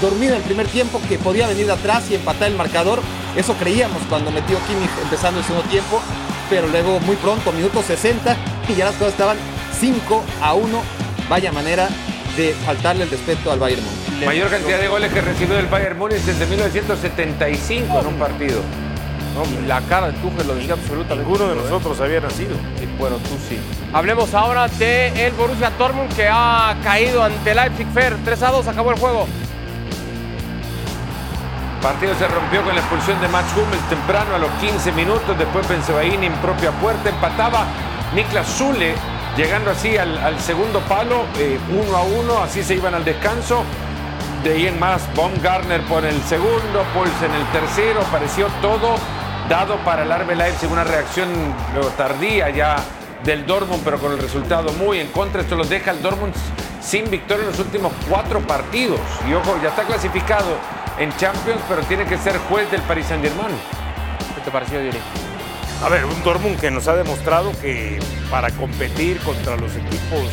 dormido el primer tiempo, que podía venir de atrás y empatar el marcador. Eso creíamos cuando metió Kimmich empezando el segundo tiempo, pero luego muy pronto, minuto 60, y ya las cosas estaban 5 a 1. Vaya manera de faltarle el respeto al Bayern Múnich. Mayor cantidad de goles que recibió el Bayern Múnich desde 1975 en un partido. No, la cara de Tuchel lo decía absolutamente. Ninguno de ¿eh? nosotros había nacido. Sí, Bueno, tú sí. Hablemos ahora de el Borussia Dortmund que ha caído ante Leipzig Fair. 3 a 2, acabó el juego. El partido se rompió con la expulsión de Max Hummels temprano a los 15 minutos. Después Benzebaini en propia puerta empataba Niklas Zule, llegando así al, segundo palo, eh, uno a uno. Así se iban al descanso. De ahí en más, Baumgartner por el segundo, Poulsen el tercero. Pareció todo dado para el Arbe Leipzig. Una reacción tardía ya del Dortmund, pero con el resultado muy en contra. Esto los deja el Dortmund sin victoria en los últimos cuatro partidos. Y ojo, ya está clasificado en Champions, pero tiene que ser juez del Paris Saint Germain. ¿Qué te pareció, Yuri? A ver, un Dortmund que nos ha demostrado que para competir contra los equipos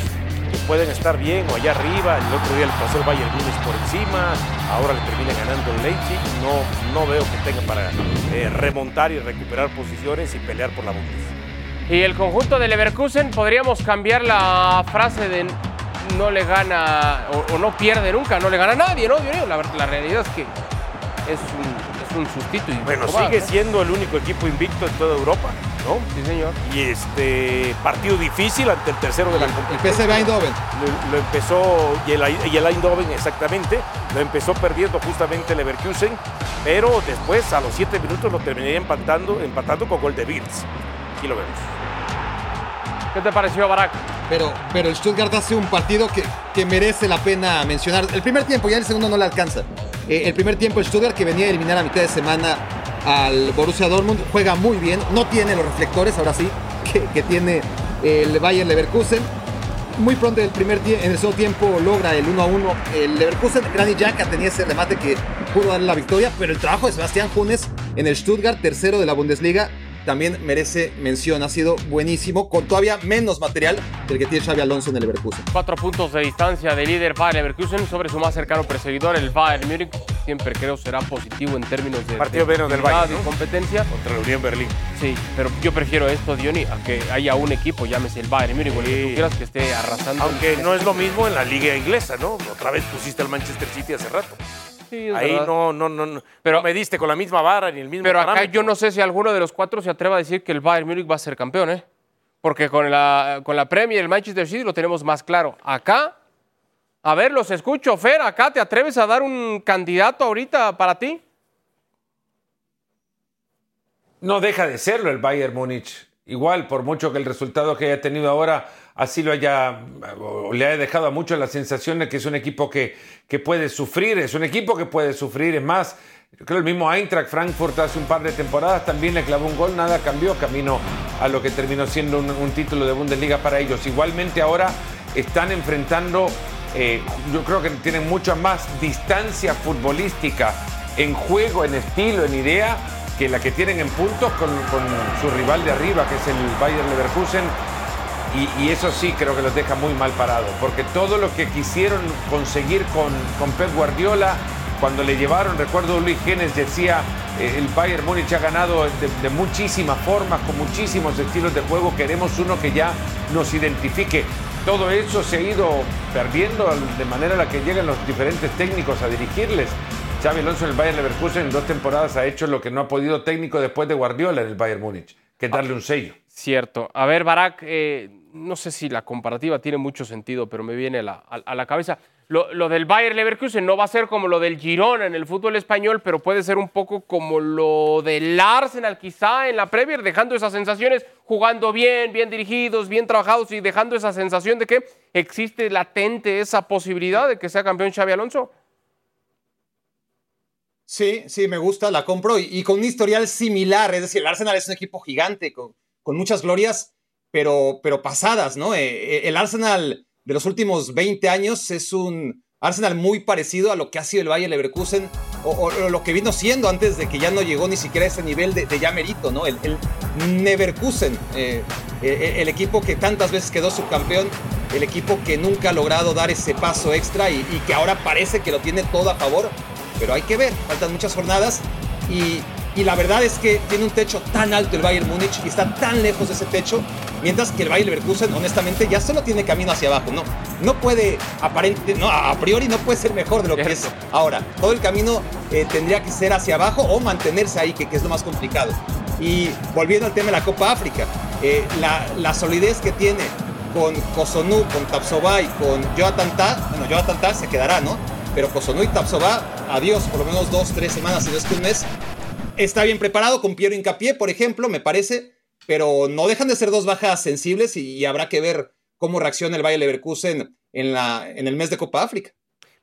que pueden estar bien o allá arriba, el otro día le pasó el Bayern Múnich por encima, ahora le termina ganando el Leipzig, no, no veo que tenga para eh, remontar y recuperar posiciones y pelear por la Bundesliga. Y el conjunto de Leverkusen, podríamos cambiar la frase de no le gana o, no pierde nunca, no le gana nadie, ¿no? La, la realidad es que es un. Y Bueno, sigue ¿no? siendo el único equipo invicto en toda Europa, ¿no? Sí, señor. Y este partido difícil ante el tercero de la El competición. PSV Eindhoven. Lo, lo empezó, y el, y el Eindhoven exactamente, lo empezó perdiendo justamente Leverkusen, pero después a los siete minutos lo terminaría empatando, empatando con gol de Wirtz. Aquí lo vemos. ¿Qué te pareció, Barak? Pero, pero el Stuttgart hace un partido que, que merece la pena mencionar. El primer tiempo, ya el segundo no le alcanza. Eh, el primer tiempo el Stuttgart, que venía a eliminar a mitad de semana al Borussia Dortmund, juega muy bien. No tiene los reflectores, ahora sí, que, tiene el Bayern Leverkusen. Muy pronto el, primer en el segundo tiempo logra el 1 a 1 el Leverkusen. Granit Xhaka tenía ese remate que pudo darle la victoria, pero el trabajo de Sebastián Funes en el Stuttgart, tercero de la Bundesliga, también merece mención. Ha sido buenísimo, con todavía menos material del que tiene Xavi Alonso en el Leverkusen. Cuatro puntos de distancia del líder Bayer Leverkusen sobre su más cercano perseguidor, el Bayern Múnich. siempre creo será positivo en términos de Partido de menos del Bayern, competencia. Contra la Unión Berlín. Sí, pero yo prefiero esto, Diony, a que haya un equipo, llámese el Bayern Múnich o el que Sí. tú quieras, que esté arrasando. Aunque no es lo mismo en la liga inglesa, ¿no? Otra vez pusiste al Manchester City hace rato. Sí, es Ahí verdad. no, no, no, no, Pero- no me diste con la misma vara ni el mismo Pero acá yo no sé si alguno de los cuatro se atreva a decir que el Bayern Múnich va a ser campeón, ¿eh? Porque con la, con la Premier y el Manchester City lo tenemos más claro. Acá, a ver, los escucho. Fer, acá te atreves a dar un candidato ahorita para ti. No deja de serlo el Bayern Múnich. Igual, por mucho que el resultado que haya tenido ahora así lo haya, le haya dejado a muchos la sensación de que es un equipo que, que puede sufrir, es un equipo que puede sufrir. Es más, creo el mismo Eintracht Frankfurt hace un par de temporadas también le clavó un gol, nada cambió camino a lo que terminó siendo un, un título de Bundesliga para ellos. Igualmente ahora están enfrentando, eh, yo creo que tienen mucha más distancia futbolística en juego, en estilo, en idea, que la que tienen en puntos con, con su rival de arriba, que es el Bayern Leverkusen. Y, eso sí creo que los deja muy mal parados, porque todo lo que quisieron conseguir con, con Pep Guardiola, cuando le llevaron, recuerdo Luis Genes decía, eh, el Bayern Múnich ha ganado de, muchísimas formas, con muchísimos estilos de juego, queremos uno que ya nos identifique. Todo eso se ha ido perdiendo de manera a la que llegan los diferentes técnicos a dirigirles. Xavi Alonso en el Bayern Leverkusen en dos temporadas ha hecho lo que no ha podido técnico después de Guardiola en el Bayern Múnich, que es darle un sello. Cierto. A ver, Barak, eh, no sé si la comparativa tiene mucho sentido, pero me viene a la, cabeza. Lo, lo del Bayern Leverkusen no va a ser como lo del Girona en el fútbol español, pero puede ser un poco como lo del Arsenal quizá en la Premier, dejando esas sensaciones, jugando bien, bien dirigidos, bien trabajados y dejando esa sensación de que existe latente esa posibilidad de que sea campeón Xavi Alonso. Sí, sí, me gusta, la compro y, y con un historial similar. Es decir, el Arsenal es un equipo gigante con, con muchas glorias, pero, pero pasadas, ¿no? Eh, eh, el Arsenal de los últimos 20 años es un Arsenal muy parecido a lo que ha sido el Bayern Leverkusen o, lo que vino siendo antes de que ya no llegó ni siquiera a ese nivel de, ya merito, ¿no? El, el Neverkusen, eh, el equipo que tantas veces quedó subcampeón, el equipo que nunca ha logrado dar ese paso extra y, y que ahora parece que lo tiene todo a favor pero hay que ver, faltan muchas jornadas y, y la verdad es que tiene un techo tan alto el Bayern Múnich y está tan lejos de ese techo, mientras que el Bayern Leverkusen honestamente ya solo tiene camino hacia abajo, no, no puede aparente, no, a priori no puede ser mejor de lo que es ahora, todo el camino eh, tendría que ser hacia abajo o mantenerse ahí, que, que es lo más complicado. Y volviendo al tema de la Copa África, eh, la, la solidez que tiene con Kosonu, con Tapsoba y con Jonathan Ta, bueno, Jonathan Ta se quedará, ¿no? Pero Kosonu y Tapsoba, adiós, por lo menos dos, tres semanas, si no es que un mes. Está bien preparado con Piero Incapié, por ejemplo, me parece, pero no dejan de ser dos bajas sensibles y, habrá que ver cómo reacciona el Bayer Leverkusen en el mes de Copa África.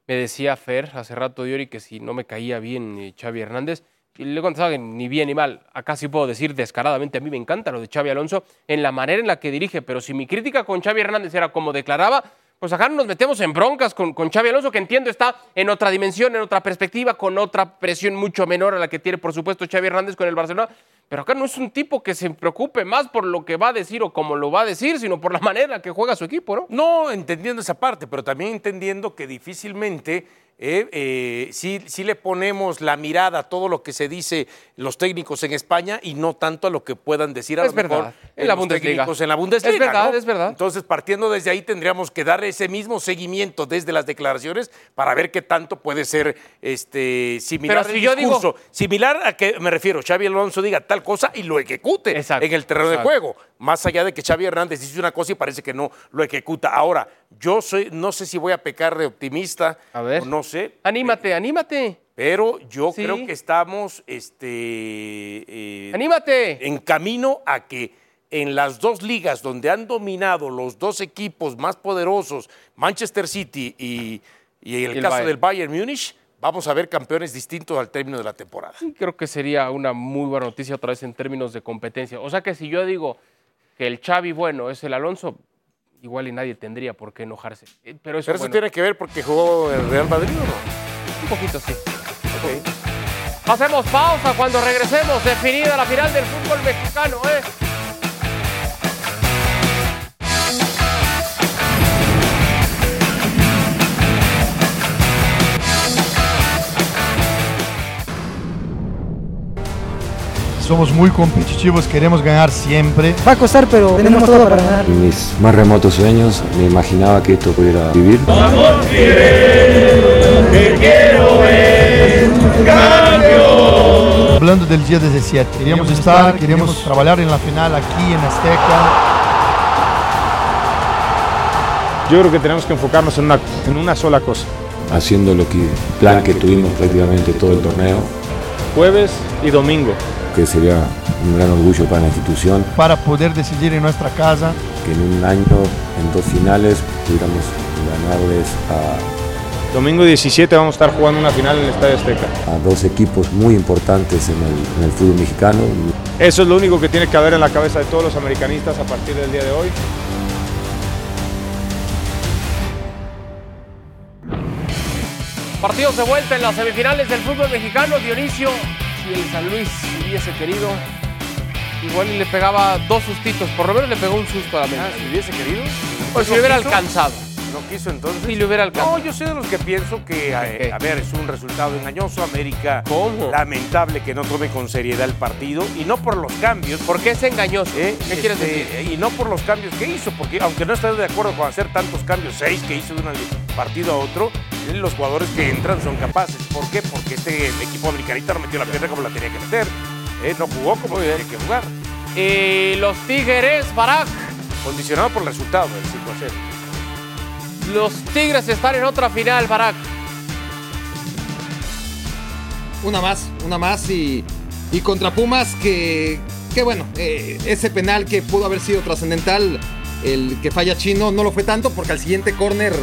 Me decía Fer hace rato, Diori, que si no me caía bien eh, Xavi Hernández, y le contestaba que ni bien ni mal. Acá sí puedo decir descaradamente, a mí me encanta lo de Xavi Alonso en la manera en la que dirige, pero si mi crítica con Xavi Hernández era como declaraba, pues acá no nos metemos en broncas con, con Xavi Alonso, que entiendo está en otra dimensión, en otra perspectiva, con otra presión mucho menor a la que tiene, por supuesto, Xavi Hernández con el Barcelona. Pero acá no es un tipo que se preocupe más por lo que va a decir o cómo lo va a decir, sino por la manera que juega su equipo, ¿no? No entendiendo esa parte, pero también entendiendo que difícilmente eh, eh, sí, sí le ponemos la mirada a todo lo que se dice los técnicos en España y no tanto a lo que puedan decir a Es lo mejor verdad, en la los Bundesliga. técnicos en la Bundesliga. Es verdad, ¿no? es verdad. Entonces, partiendo desde ahí, tendríamos que dar ese mismo seguimiento desde las declaraciones para ver qué tanto puede ser este, similar Pero si el yo digo- discurso. Similar a que me refiero, Xavi Alonso diga tal cosa y lo ejecute Exacto, en el terreno exacto. de juego. Más allá de que Xavi Hernández dice una cosa y parece que no lo ejecuta. Ahora, yo soy, no sé si voy a pecar de optimista, A ver. o no sé, Anímate, anímate, pero yo Sí. creo que estamos este, eh, anímate. en camino a que en las dos ligas donde han dominado los dos equipos más poderosos, Manchester City y, y el caso Bayern. del Bayern Múnich, vamos a ver campeones distintos al término de la temporada. Sí, Creo que sería una muy buena noticia otra vez en términos de competencia. O sea que si yo digo que el Xavi bueno es el Alonso, igual y nadie tendría por qué enojarse. Eh, Pero eso, Pero eso bueno, tiene que ver porque jugó el Real Madrid o no? un poquito sí. Hacemos pausa cuando regresemos. Definida la final del fútbol mexicano, ¿eh? Somos muy competitivos, queremos ganar siempre. Va a costar, pero tenemos todo para ganar. En mis más remotos sueños me imaginaba que esto pudiera vivir. Hablando del día 17, queríamos estar, queríamos trabajar en la final aquí en Azteca. Yo creo que tenemos que enfocarnos en una, en una sola cosa. Haciendo lo que plan que tuvimos prácticamente todo el torneo, Jueves y domingo. Que sería un gran orgullo para la institución, Para poder decidir en nuestra casa. que en un año, en dos finales, pudiéramos ganarles a Domingo 17 vamos a estar jugando una final en el Estadio Azteca. a dos equipos muy importantes en el, en el fútbol mexicano. Eso es lo único que tiene que haber en la cabeza de todos los americanistas a partir del día de hoy. Partidos de vuelta en las semifinales del fútbol mexicano. Dionisio, si el San Luis hubiese querido, igual y le pegaba dos sustitos. Por lo menos le pegó un susto a la América. Si hubiese querido. Pues si ¿No le hubiera quiso? alcanzado. No quiso entonces. Si le hubiera alcanzado. No, yo soy de los que pienso que, eh, a ver, es un resultado engañoso. América, ¿Cómo? lamentable que no tome con seriedad el partido y no por los cambios. ¿Por qué es engañoso? ¿eh? ¿Qué quieres Este, decir? Y no por los cambios que hizo, porque aunque no estoy de acuerdo con hacer tantos cambios, seis que hizo de un partido a otro, los jugadores que entran son capaces. ¿Por qué? Porque este equipo americanista no metió la pierna como la tenía que meter. ¿eh? No jugó como tenía que jugar. Eh, los Tigres, Barak. Condicionado por el resultado del 5 a 0. Los Tigres están en otra final, Barak. Una más, una más y, y contra Pumas que, que bueno, eh, ese penal que pudo haber sido trascendental, el que falla Chino, no lo fue tanto porque al siguiente córner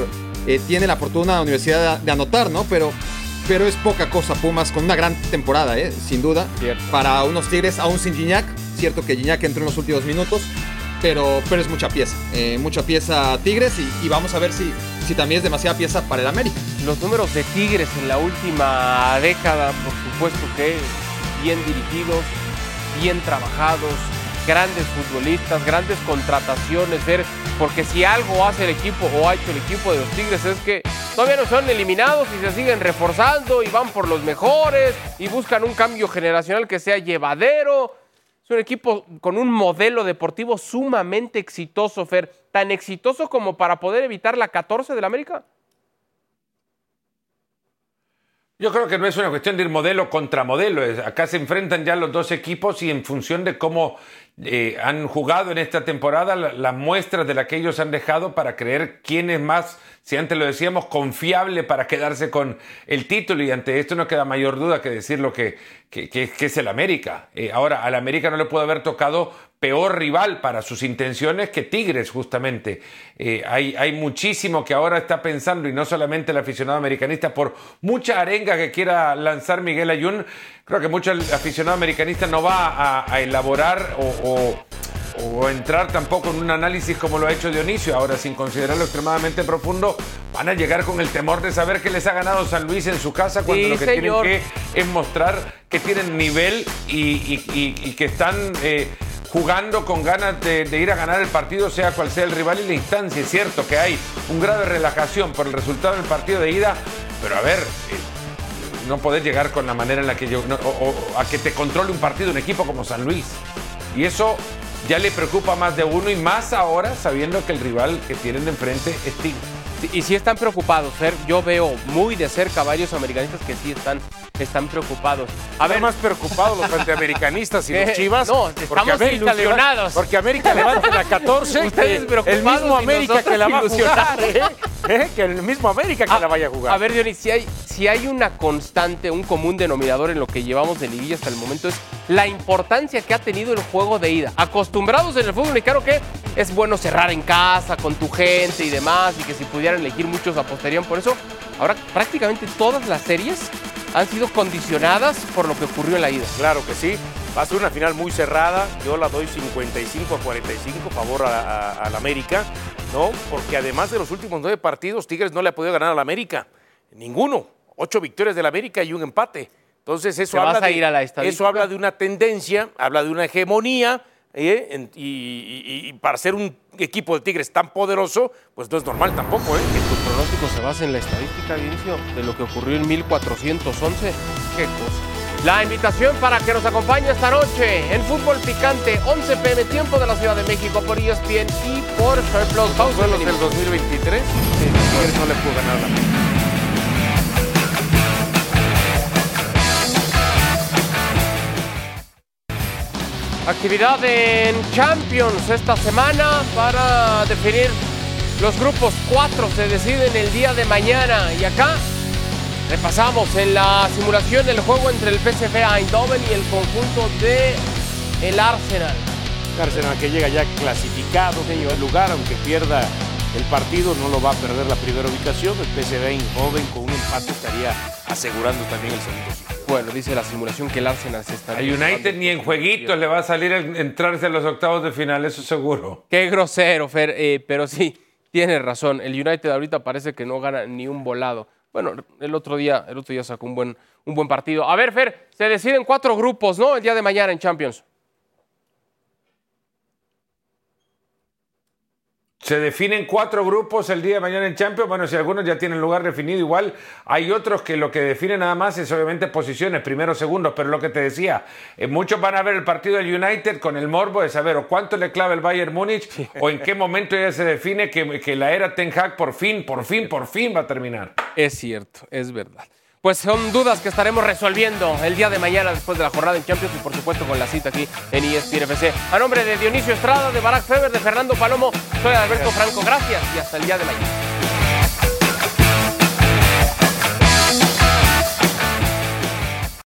eh, tiene la fortuna de la universidad de, de anotar, ¿no? Pero, pero es poca cosa Pumas con una gran temporada, ¿eh? sin duda. Cierto. Para unos Tigres, aún sin Gignac, cierto que Gignac entró en los últimos minutos. Pero, pero es mucha pieza, eh, mucha pieza Tigres y, y vamos a ver si, si también es demasiada pieza para el América. Los números de Tigres en la última década, por supuesto que bien dirigidos, bien trabajados, grandes futbolistas, grandes contrataciones, ver, porque si algo hace el equipo o ha hecho el equipo de los Tigres es que todavía no son eliminados y se siguen reforzando y van por los mejores y buscan un cambio generacional que sea llevadero. Es un equipo con un modelo deportivo sumamente exitoso, Fer, tan exitoso como para poder evitar la 14 del América. Yo creo que no es una cuestión de ir modelo contra modelo. Acá se enfrentan ya los dos equipos y en función de cómo eh, han jugado en esta temporada, la- las muestras de las que ellos han dejado para creer quién es más, si antes lo decíamos, confiable para quedarse con el título. Y ante esto no queda mayor duda que decir lo que- que es el América. Eh, ahora, al América no le puede haber tocado peor rival para sus intenciones que Tigres, justamente. Eh, hay, hay muchísimo que ahora está pensando, y no solamente el aficionado americanista, por mucha arenga que quiera lanzar Miguel Ayun, creo que mucho el aficionado americanista no va a, a elaborar o, o- o entrar tampoco en un análisis como lo ha hecho Dionisio. Ahora, sin considerarlo extremadamente profundo, van a llegar con el temor de saber que les ha ganado San Luis en su casa cuando Sí, lo que señor. tienen que es mostrar que tienen nivel y, y- y- y que están eh, jugando con ganas de, de ir a ganar el partido, sea cual sea el rival y la instancia. Es cierto que hay un grado de relajación por el resultado del partido de ida, pero a ver, eh, no podés llegar con la manera en la que yo, a que te controle un partido un equipo como San Luis. Y eso ya le preocupa más de uno y más ahora sabiendo que el rival que tienen enfrente es Tigres. Sí, Y sí están preocupados, Fer. Yo veo muy de cerca varios americanistas que sí están, están preocupados. A ver, más preocupados los antiamericanistas y los Chivas. No, porque América ilusionados. porque América levanta la 14. Ustedes preocupados El mismo América que la va a jugar. ¿eh? ¿Eh? Que el mismo América que a, la vaya a jugar. a ver, Dionis, si hay, si hay una constante, un común denominador en lo que llevamos de liguilla hasta el momento es la importancia que ha tenido el juego de ida. Acostumbrados en el fútbol mexicano que es bueno cerrar en casa, con tu gente y demás, y que si pudieran elegir muchos apostarían por eso. Ahora prácticamente todas las series han sido condicionadas por lo que ocurrió en la ida. Claro que sí. Va a ser una final muy cerrada. Yo la doy 55 a 45 favor a, a- al América, ¿no? Porque además de los últimos nueve partidos, Tigres no le ha podido ganar al América. Ninguno. Ocho victorias del América y un empate. Entonces eso habla a de, ir a la eso habla de una tendencia, habla de una hegemonía. ¿Eh? En- y, y- y para ser un equipo de Tigres tan poderoso, pues no es normal tampoco, ¿eh? Que tu pronóstico se basa en la estadística, Dionisio, de lo que ocurrió en 1411. Qué cosa. La invitación para que nos acompañe esta noche en Fútbol Picante, 11 pm, tiempo de la Ciudad de México, por ESPN y por Star Plus. Pausa ¿Duelos y del venimos. 2023? Sí, Tigres no le pudo ganar la Actividad en Champions esta semana para definir los grupos 4 se deciden el día de mañana y acá repasamos en la simulación el juego entre el PSV Eindhoven y el conjunto de el Arsenal. Arsenal que llega ya clasificado en primer lugar, aunque pierda el partido, no lo va a perder la primera ubicación. El PSV joven con estaría asegurando también el segundo. Bueno, dice la simulación que el Arsenal se está A United ni en jueguitos le va a salir el entrarse a los octavos de final, eso seguro. Qué grosero, Fer, eh, pero sí, tienes razón. El United ahorita parece que no gana ni un volado. Bueno, el otro día, el otro día sacó un buen, un buen partido. A ver, Fer, se deciden cuatro grupos, ¿no? El día de mañana en Champions. Se definen cuatro grupos el día de mañana en Champions. Bueno, si algunos ya tienen lugar definido, igual hay otros que lo que definen nada más es obviamente posiciones, primeros, segundos. Pero lo que te decía, eh, muchos van a ver el partido del United con el morbo de saber o cuánto le clava el Bayern Múnich o en qué momento ya se define que, que la era Ten Hag por fin, por fin, por fin va a terminar. Es cierto, es verdad. Pues son dudas que estaremos resolviendo el día de mañana después de la jornada en Champions y por supuesto con la cita aquí en ESPN FC. A nombre de Dionisio Estrada, de Barack Feber, de Fernando Palomo, soy Alberto Franco. Gracias y hasta el día de mañana.